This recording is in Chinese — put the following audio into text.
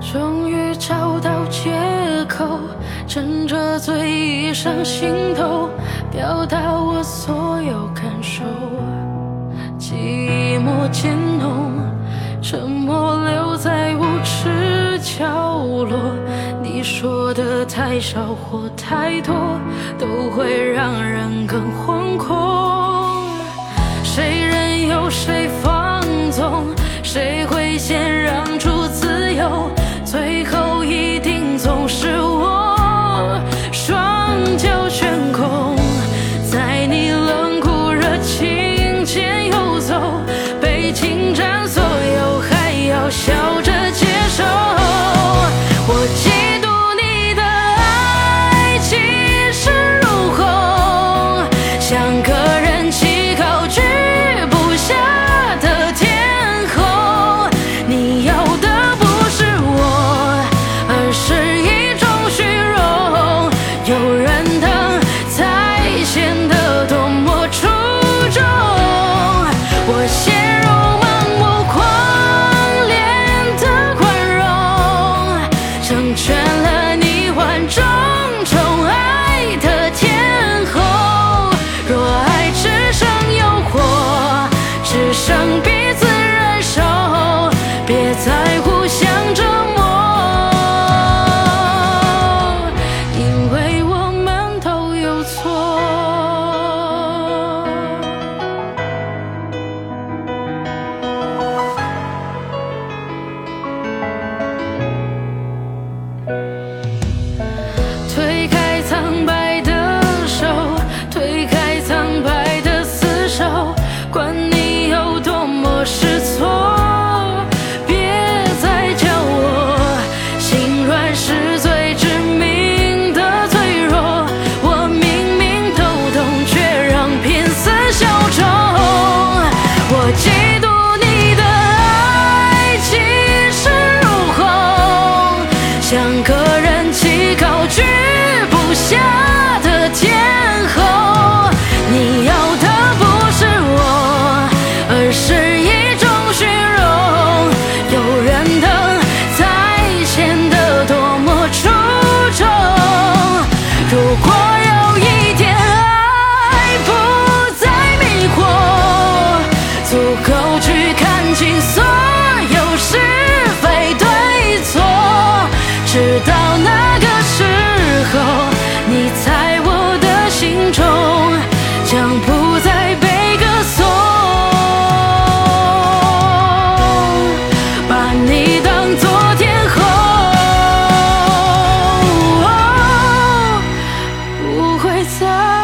终于找到借口，趁着醉意上心头，表达我所有感受。寂寞渐浓，沉默留在无耻角落。你说的太少或太多，都会让人更惶恐。谁任由谁放纵，谁会先让出自由？成全了你万众宠爱的天后若爱只剩诱惑只剩彼此忍受别再互相折磨因为我们都有错我嫉妒你的爱气势如虹像个人气高居不下在